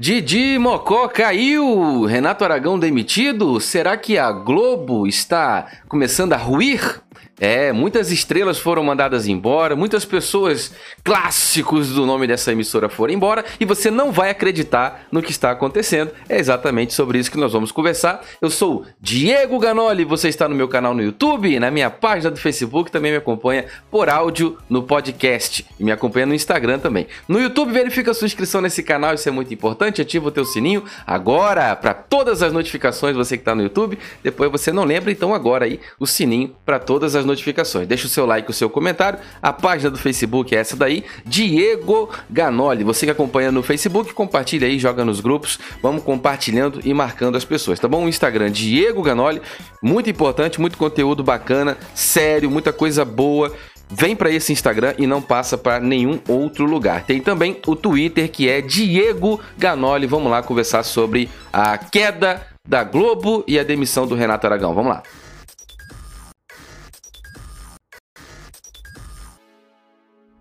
Didi Mocó caiu! Renato Aragão demitido? Será que a Globo está começando a ruir? É, muitas estrelas foram mandadas embora, muitas pessoas clássicos do nome dessa emissora foram embora e você não vai acreditar no que está acontecendo. É exatamente sobre isso que nós vamos conversar. Eu sou Diego Ganoli, você está no meu canal no YouTube, na minha página do Facebook, também me acompanha por áudio no podcast e me acompanha no Instagram também. No YouTube, verifica a sua inscrição nesse canal, isso é muito importante. Ativa o teu sininho agora para todas as notificações, você que está no YouTube. Depois você não lembra, então agora aí o sininho para todas as notificações. Deixa o seu like, o seu comentário. A página do Facebook é essa daí, Diego Ganoli. Você que acompanha no Facebook, compartilha aí, joga nos grupos. Vamos compartilhando e marcando as pessoas, tá bom? O Instagram Diego Ganoli, muito importante, muito conteúdo bacana, sério, muita coisa boa vem para esse Instagram e não passa para nenhum outro lugar. Tem também o Twitter que é Diego Ganoli. Vamos lá conversar sobre a queda da Globo e a demissão do Renato Aragão. Vamos lá.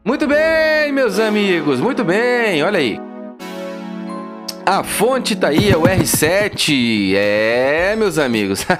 Muito bem, meus amigos, muito bem, olha aí. A fonte tá aí, é o R7. É, meus amigos.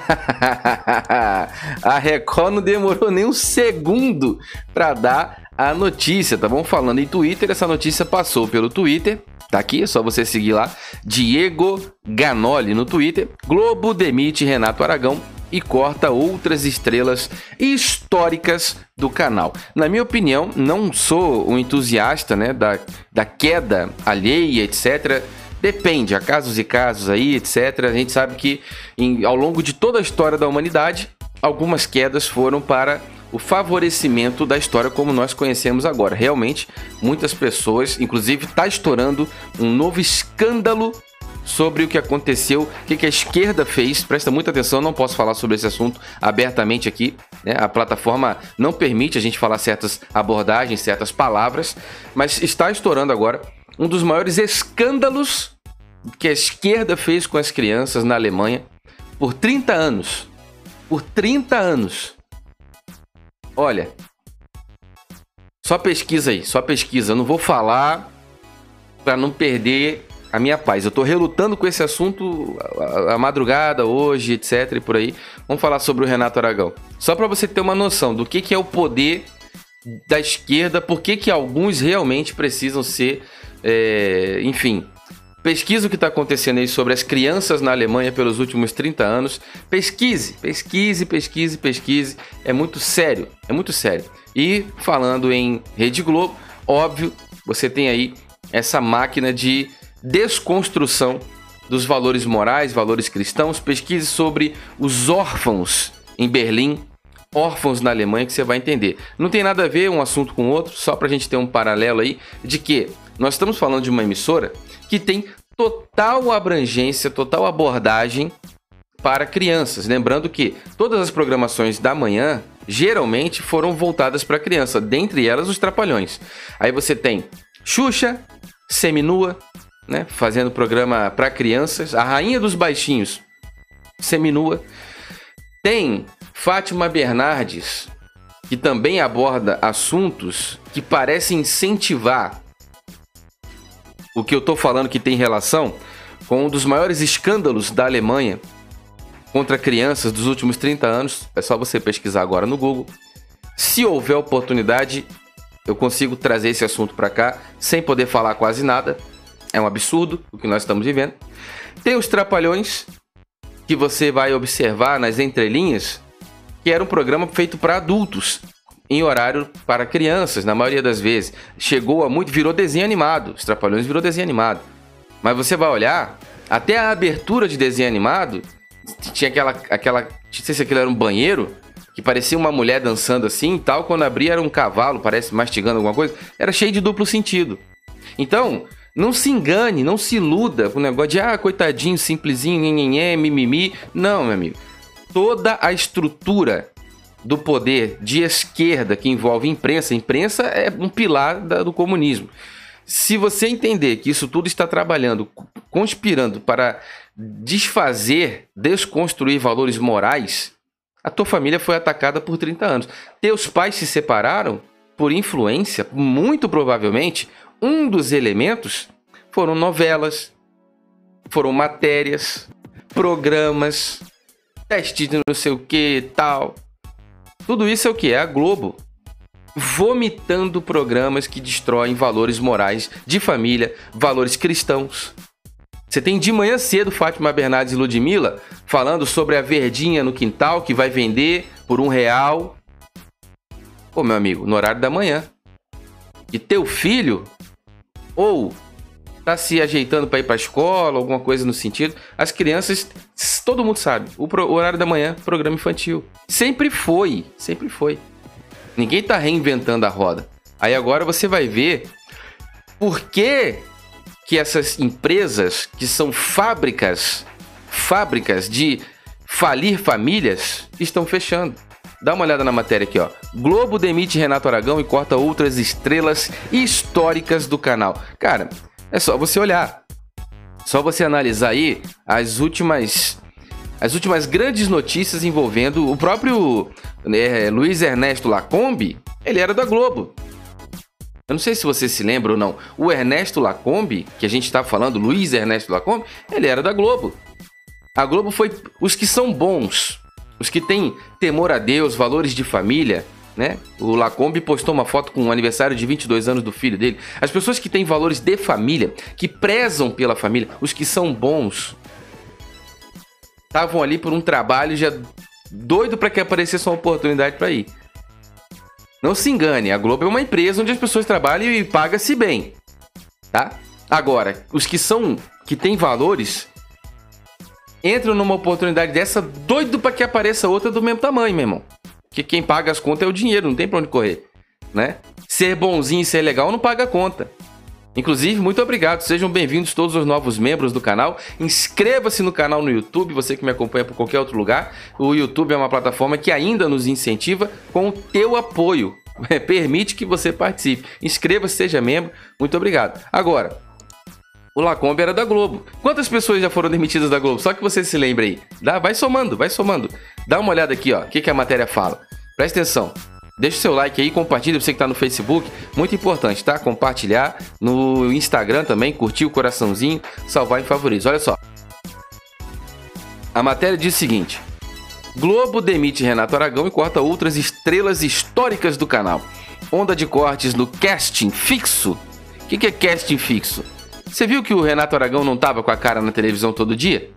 a Record não demorou nem um segundo para dar a notícia, tá bom? Falando em Twitter, essa notícia passou pelo Twitter. Tá aqui, é só você seguir lá. Diego Ganoli no Twitter. Globo demite Renato Aragão e corta outras estrelas históricas do canal. Na minha opinião, não sou um entusiasta né, da, da queda alheia, etc. Depende, há casos e casos aí, etc. A gente sabe que em, ao longo de toda a história da humanidade, algumas quedas foram para o favorecimento da história como nós conhecemos agora. Realmente, muitas pessoas, inclusive está estourando um novo escândalo sobre o que aconteceu, o que, a esquerda fez. Presta muita atenção, não posso falar sobre esse assunto abertamente aqui. Né? A plataforma não permite a gente falar certas abordagens, certas palavras, mas está estourando agora um dos maiores escândalos que a esquerda fez com as crianças na Alemanha por 30 anos. Por 30 anos. Olha, só pesquisa aí, só pesquisa. Eu não vou falar para não perder a minha paz. Eu tô relutando com esse assunto a, a, madrugada, hoje, etc. e por aí. Vamos falar sobre o Renato Aragão. Só para você ter uma noção do que, que é o poder da esquerda, por que, que alguns realmente precisam ser, é, enfim. Pesquisa o que está acontecendo aí sobre as crianças na Alemanha pelos últimos 30 anos. Pesquise, pesquise, pesquise, pesquise. É muito sério, é muito sério. E falando em Rede Globo, óbvio, você tem aí essa máquina de desconstrução dos valores morais, valores cristãos. Pesquise sobre os órfãos em Berlim, órfãos na Alemanha, que você vai entender. Não tem nada a ver um assunto com outro, só para a gente ter um paralelo aí de que nós estamos falando de uma emissora que tem total abrangência, total abordagem para crianças. Lembrando que todas as programações da manhã geralmente foram voltadas para criança, dentre elas os Trapalhões. Aí você tem Xuxa, Seminua, né, fazendo programa para crianças, a rainha dos baixinhos, seminua. Tem Fátima Bernardes, que também aborda assuntos que parecem incentivar o que eu estou falando que tem relação com um dos maiores escândalos da Alemanha contra crianças dos últimos 30 anos. É só você pesquisar agora no Google. Se houver oportunidade, eu consigo trazer esse assunto para cá sem poder falar quase nada. É um absurdo o que nós estamos vivendo. Tem os Trapalhões, que você vai observar nas entrelinhas, que era um programa feito para adultos, em horário para crianças, na maioria das vezes. Chegou a muito, virou desenho animado. Os Trapalhões virou desenho animado. Mas você vai olhar, até a abertura de desenho animado, tinha aquela, aquela, não sei se aquilo era um banheiro, que parecia uma mulher dançando assim e tal, quando abria era um cavalo, parece mastigando alguma coisa, era cheio de duplo sentido. Então, não se engane, não se iluda com o negócio de, ah, coitadinho, simplesinho, nhenhenhé, mimimi. Não, meu amigo. Toda a estrutura do poder de esquerda que envolve imprensa, imprensa é um pilar da, do comunismo. Se você entender que isso tudo está trabalhando, conspirando para desfazer, desconstruir valores morais, a tua família foi atacada por 30 anos. Teus pais se separaram por influência, muito provavelmente, um dos elementos foram novelas, foram matérias, programas, teste de não sei o que tal. Tudo isso é o que? É a Globo vomitando programas que destroem valores morais de família, valores cristãos. Você tem de manhã cedo Fátima Bernardes e Ludmilla falando sobre a verdinha no quintal que vai vender por um real. Pô, meu amigo, no horário da manhã. E teu filho, ou tá se ajeitando para ir para a escola, alguma coisa no sentido. As crianças, todo mundo sabe, o, pro, o horário da manhã, programa infantil. Sempre foi, sempre foi. Ninguém tá reinventando a roda. Aí agora você vai ver por que, que essas empresas que são fábricas, fábricas de falir famílias, estão fechando. Dá uma olhada na matéria aqui, ó. Globo demite Renato Aragão e corta outras estrelas históricas do canal. Cara, é só você olhar. Só você analisar aí as últimas as últimas grandes notícias envolvendo o próprio né, Luiz Ernesto Lacombe, ele era da Globo. Eu não sei se você se lembra ou não. O Ernesto Lacombe, que a gente está falando, Luiz Ernesto Lacombe, ele era da Globo. A Globo foi os que são bons, os que têm temor a Deus, valores de família, né? O Lacombe postou uma foto com o aniversário de 22 anos do filho dele. As pessoas que têm valores de família, que prezam pela família, os que são bons, estavam ali por um trabalho já doido para que aparecesse uma oportunidade para ir. Não se engane, a Globo é uma empresa onde as pessoas trabalham e paga-se bem, tá? Agora, os que são que têm valores entram numa oportunidade dessa doido para que apareça outra do mesmo tamanho, meu irmão. Que quem paga as contas é o dinheiro, não tem para onde correr, né? Ser bonzinho e ser legal não paga a conta. Inclusive, muito obrigado. Sejam bem-vindos todos os novos membros do canal. Inscreva-se no canal no YouTube, você que me acompanha por qualquer outro lugar. O YouTube é uma plataforma que ainda nos incentiva com o teu apoio. Permite que você participe. Inscreva-se, seja membro. Muito obrigado. Agora, o Lacombe era da Globo. Quantas pessoas já foram demitidas da Globo? Só que você se lembre aí. Dá, vai somando, vai somando. Dá uma olhada aqui, ó. O que, que a matéria fala. Presta atenção. Deixa o seu like aí, compartilha você que está no Facebook, muito importante, tá? Compartilhar no Instagram também, curtir o coraçãozinho, salvar em favoritos. Olha só. A matéria diz o seguinte: Globo demite Renato Aragão e corta outras estrelas históricas do canal. Onda de cortes no casting fixo. O que, que é casting fixo? Você viu que o Renato Aragão não tava com a cara na televisão todo dia?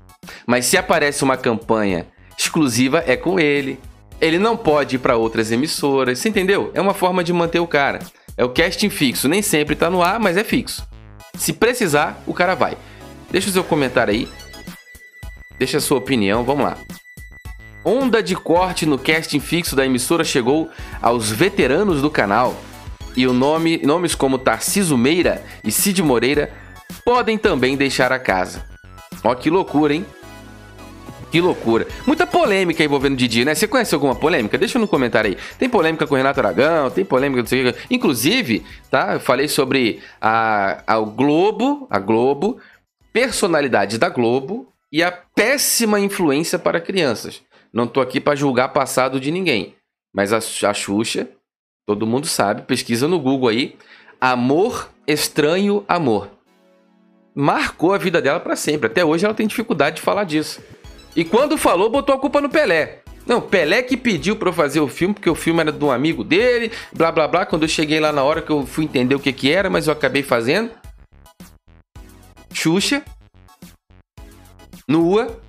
Mas se aparece uma campanha exclusiva, é com ele. Ele não pode ir para outras emissoras, você entendeu? É uma forma de manter o cara. É o casting fixo, nem sempre tá no ar, mas é fixo. Se precisar, o cara vai. Deixa o seu comentário aí. Deixa a sua opinião, vamos lá. Onda de corte no casting fixo da emissora chegou aos veteranos do canal. E o nome, nomes como Tarciso Meira e Cid Moreira podem também deixar a casa. Ó que loucura, hein? Que loucura. Muita polêmica envolvendo o Didi, né? Você conhece alguma polêmica? Deixa no comentário aí. Tem polêmica com o Renato Aragão, tem polêmica não sei o que. Inclusive, tá? Eu falei sobre a, a Globo, a Globo, personalidade da Globo e a péssima influência para crianças. Não tô aqui para julgar passado de ninguém. Mas a, a Xuxa, todo mundo sabe, pesquisa no Google aí. Amor, estranho amor. Marcou a vida dela para sempre. Até hoje ela tem dificuldade de falar disso. E quando falou, botou a culpa no Pelé. Não, Pelé que pediu para eu fazer o filme, porque o filme era de um amigo dele, blá blá blá. Quando eu cheguei lá na hora que eu fui entender o que que era, mas eu acabei fazendo. Xuxa. Nua.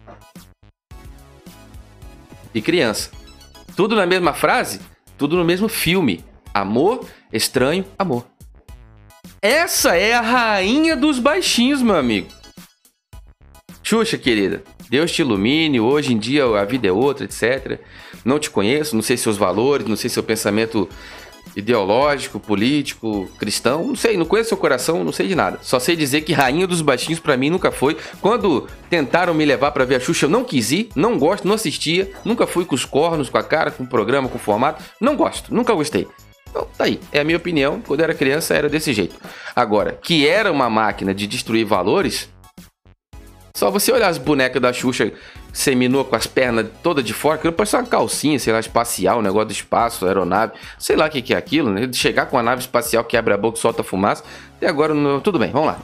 E criança. Tudo na mesma frase, tudo no mesmo filme. Amor, estranho, amor. Essa é a rainha dos baixinhos, meu amigo. Xuxa, querida. Deus te ilumine, hoje em dia a vida é outra, etc. Não te conheço, não sei seus valores, não sei seu pensamento ideológico, político, cristão, não sei, não conheço seu coração, não sei de nada. Só sei dizer que Rainha dos Baixinhos para mim nunca foi. Quando tentaram me levar para ver a Xuxa, eu não quis ir, não gosto, não assistia, nunca fui com os cornos, com a cara, com o programa, com o formato, não gosto, nunca gostei. Então, tá aí. É a minha opinião. Quando eu era criança, era desse jeito. Agora, que era uma máquina de destruir valores, só você olhar as bonecas da Xuxa seminua com as pernas todas de fora, que parece uma calcinha, sei lá, espacial, um negócio do espaço, aeronave, sei lá o que, que é aquilo, né? Chegar com a nave espacial que abre a boca e solta fumaça. Até agora, não... tudo bem, vamos lá.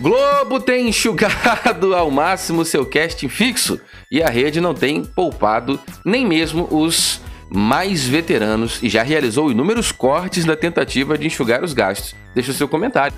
Globo tem enxugado ao máximo seu casting fixo e a rede não tem poupado nem mesmo os mais veteranos e já realizou inúmeros cortes na tentativa de enxugar os gastos. Deixa o seu comentário.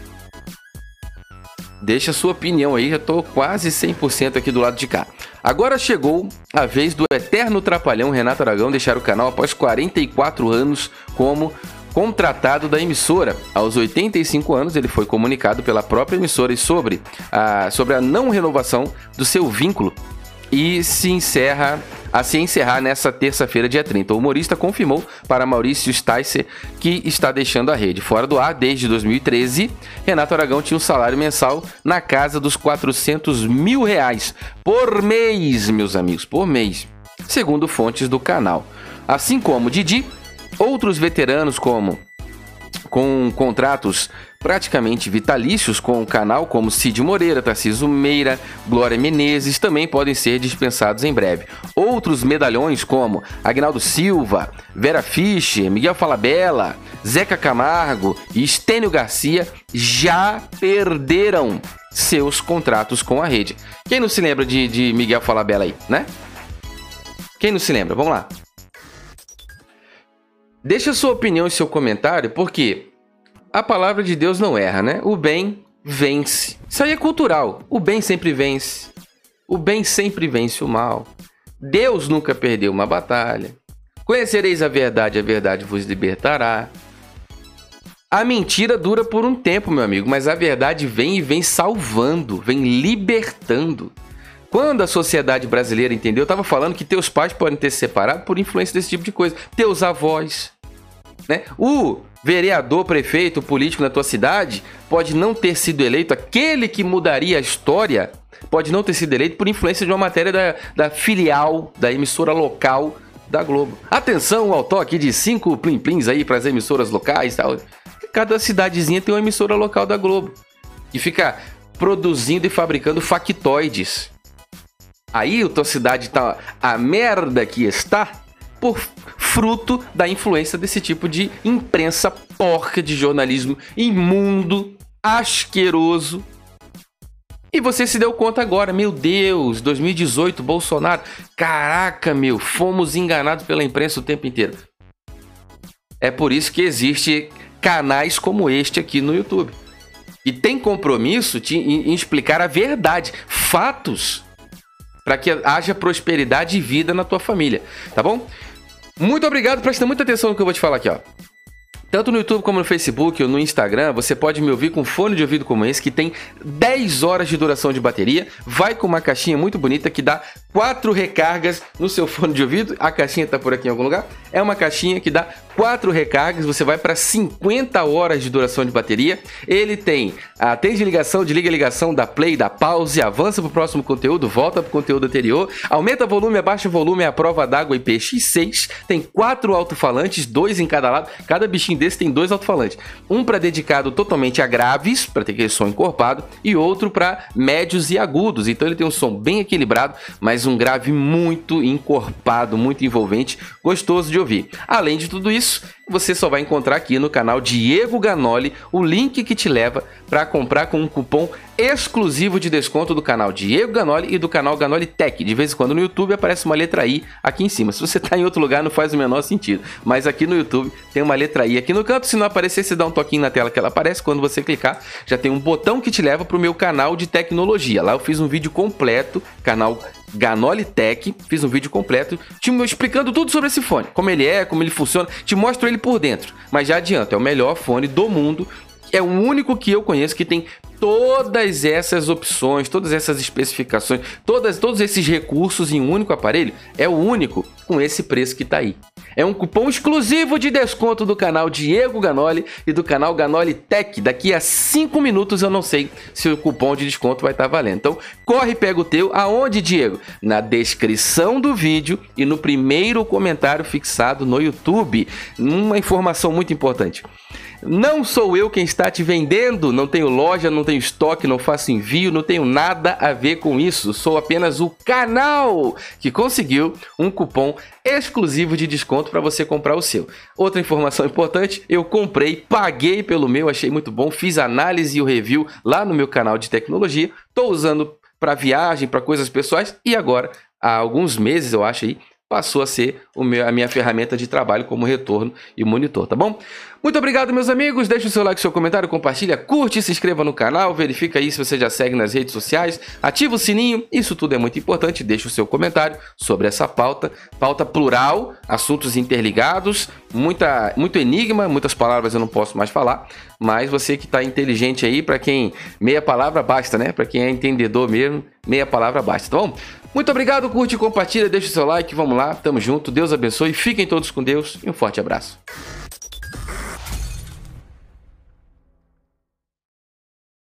Deixa a sua opinião aí, já tô quase 100% aqui do lado de cá. Agora chegou a vez do eterno trapalhão Renato Aragão deixar o canal após 44 anos como contratado da emissora. Aos 85 anos, ele foi comunicado pela própria emissora sobre a, sobre a não renovação do seu vínculo e se encerra a se encerrar nessa terça-feira, dia 30. O humorista confirmou para Maurício Sticer que está deixando a rede. Fora do ar, desde 2013, Renato Aragão tinha um salário mensal na casa dos 400 mil reais por mês, meus amigos, por mês, segundo fontes do canal. Assim como Didi, outros veteranos como com contratos praticamente vitalícios com o canal, como Cid Moreira, Tarciso Meira, Glória Menezes, também podem ser dispensados em breve. Outros medalhões, como Agnaldo Silva, Vera Fischer, Miguel Falabella, Zeca Camargo e Estênio Garcia, já perderam seus contratos com a rede. Quem não se lembra de, de Miguel Falabella aí, né? Quem não se lembra? Vamos lá. Deixa sua opinião e seu comentário, porque a palavra de Deus não erra, né? O bem vence. Isso aí é cultural. O bem sempre vence. O bem sempre vence o mal. Deus nunca perdeu uma batalha. Conhecereis a verdade, a verdade vos libertará. A mentira dura por um tempo, meu amigo, mas a verdade vem e vem salvando, vem libertando. Quando a sociedade brasileira entendeu, eu estava falando que teus pais podem ter se separado por influência desse tipo de coisa. Teus avós, né? O vereador, prefeito, político na tua cidade pode não ter sido eleito, aquele que mudaria a história pode não ter sido eleito por influência de uma matéria da, da filial, da emissora local da Globo. Atenção ao toque de cinco plim-plims aí para as emissoras locais tal. Cada cidadezinha tem uma emissora local da Globo. Que fica produzindo e fabricando factoides. Aí a tua cidade tá a merda que está por fruto da influência desse tipo de imprensa porca de jornalismo imundo, asqueroso. E você se deu conta agora, meu Deus, 2018, Bolsonaro. Caraca, meu, fomos enganados pela imprensa o tempo inteiro. É por isso que existe canais como este aqui no YouTube. E tem compromisso em explicar a verdade, fatos, para que haja prosperidade e vida na tua família, tá bom? Muito obrigado, presta muita atenção no que eu vou te falar aqui, ó. Tanto no YouTube como no Facebook ou no Instagram, você pode me ouvir com fone de ouvido como esse, que tem 10 horas de duração de bateria, vai com uma caixinha muito bonita que dá 4 recargas no seu fone de ouvido. A caixinha está por aqui em algum lugar. É uma caixinha que dá 4 recargas, você vai para 50 horas de duração de bateria. Ele tem a ah, de ligação, desliga ligação, da play, da pause, avança para o próximo conteúdo, volta para o conteúdo anterior, aumenta o volume, abaixa o volume, é a prova d'água IPX6. Tem quatro alto-falantes, dois em cada lado. Cada bichinho desse tem dois alto-falantes. Um para dedicado totalmente a graves, para ter aquele som encorpado, e outro para médios e agudos. Então ele tem um som bem equilibrado, mas um grave muito encorpado, muito envolvente, gostoso de ouvir. Além de tudo isso, você só vai encontrar aqui no canal Diego Ganoli o link que te leva para comprar com um cupom exclusivo de desconto do canal Diego Ganoli e do canal Ganoli Tech. De vez em quando no YouTube aparece uma letra I aqui em cima. Se você está em outro lugar não faz o menor sentido, mas aqui no YouTube tem uma letra I aqui no canto. Se não aparecer, você dá um toquinho na tela que ela aparece. Quando você clicar, já tem um botão que te leva para o meu canal de tecnologia. Lá eu fiz um vídeo completo, canal Ganoli Tech, fiz um vídeo completo te explicando tudo sobre esse fone, como ele é, como ele funciona, te mostro ele por dentro. Mas já adianto, é o melhor fone do mundo é o único que eu conheço que tem todas essas opções, todas essas especificações, todas, todos esses recursos em um único aparelho. É o único com esse preço que está aí. É um cupom exclusivo de desconto do canal Diego Ganoli e do canal Ganoli Tech. Daqui a 5 minutos eu não sei se o cupom de desconto vai estar tá valendo. Então, corre e pega o teu. Aonde, Diego? Na descrição do vídeo e no primeiro comentário fixado no YouTube. Uma informação muito importante. Não sou eu quem está te vendendo, não tenho loja, não tenho estoque, não faço envio, não tenho nada a ver com isso. Sou apenas o canal que conseguiu um cupom exclusivo de desconto para você comprar o seu. Outra informação importante, eu comprei, paguei pelo meu, achei muito bom, fiz análise e o review lá no meu canal de tecnologia. Estou usando para viagem, para coisas pessoais e agora há alguns meses, eu acho aí, passou a ser meu, a minha ferramenta de trabalho como retorno e monitor, tá bom? Muito obrigado, meus amigos. Deixe o seu like, seu comentário, compartilha, curte, se inscreva no canal, verifica aí se você já segue nas redes sociais, ativa o sininho, isso tudo é muito importante. Deixe o seu comentário sobre essa pauta, pauta plural, assuntos interligados, muita, muito enigma, muitas palavras eu não posso mais falar, mas você que está inteligente aí, para quem meia palavra basta, né? Para quem é entendedor mesmo, meia palavra basta, tá bom? Muito obrigado, curte, compartilha, deixa o seu like, vamos lá, tamo junto, Deus abençoe, fiquem todos com Deus e um forte abraço.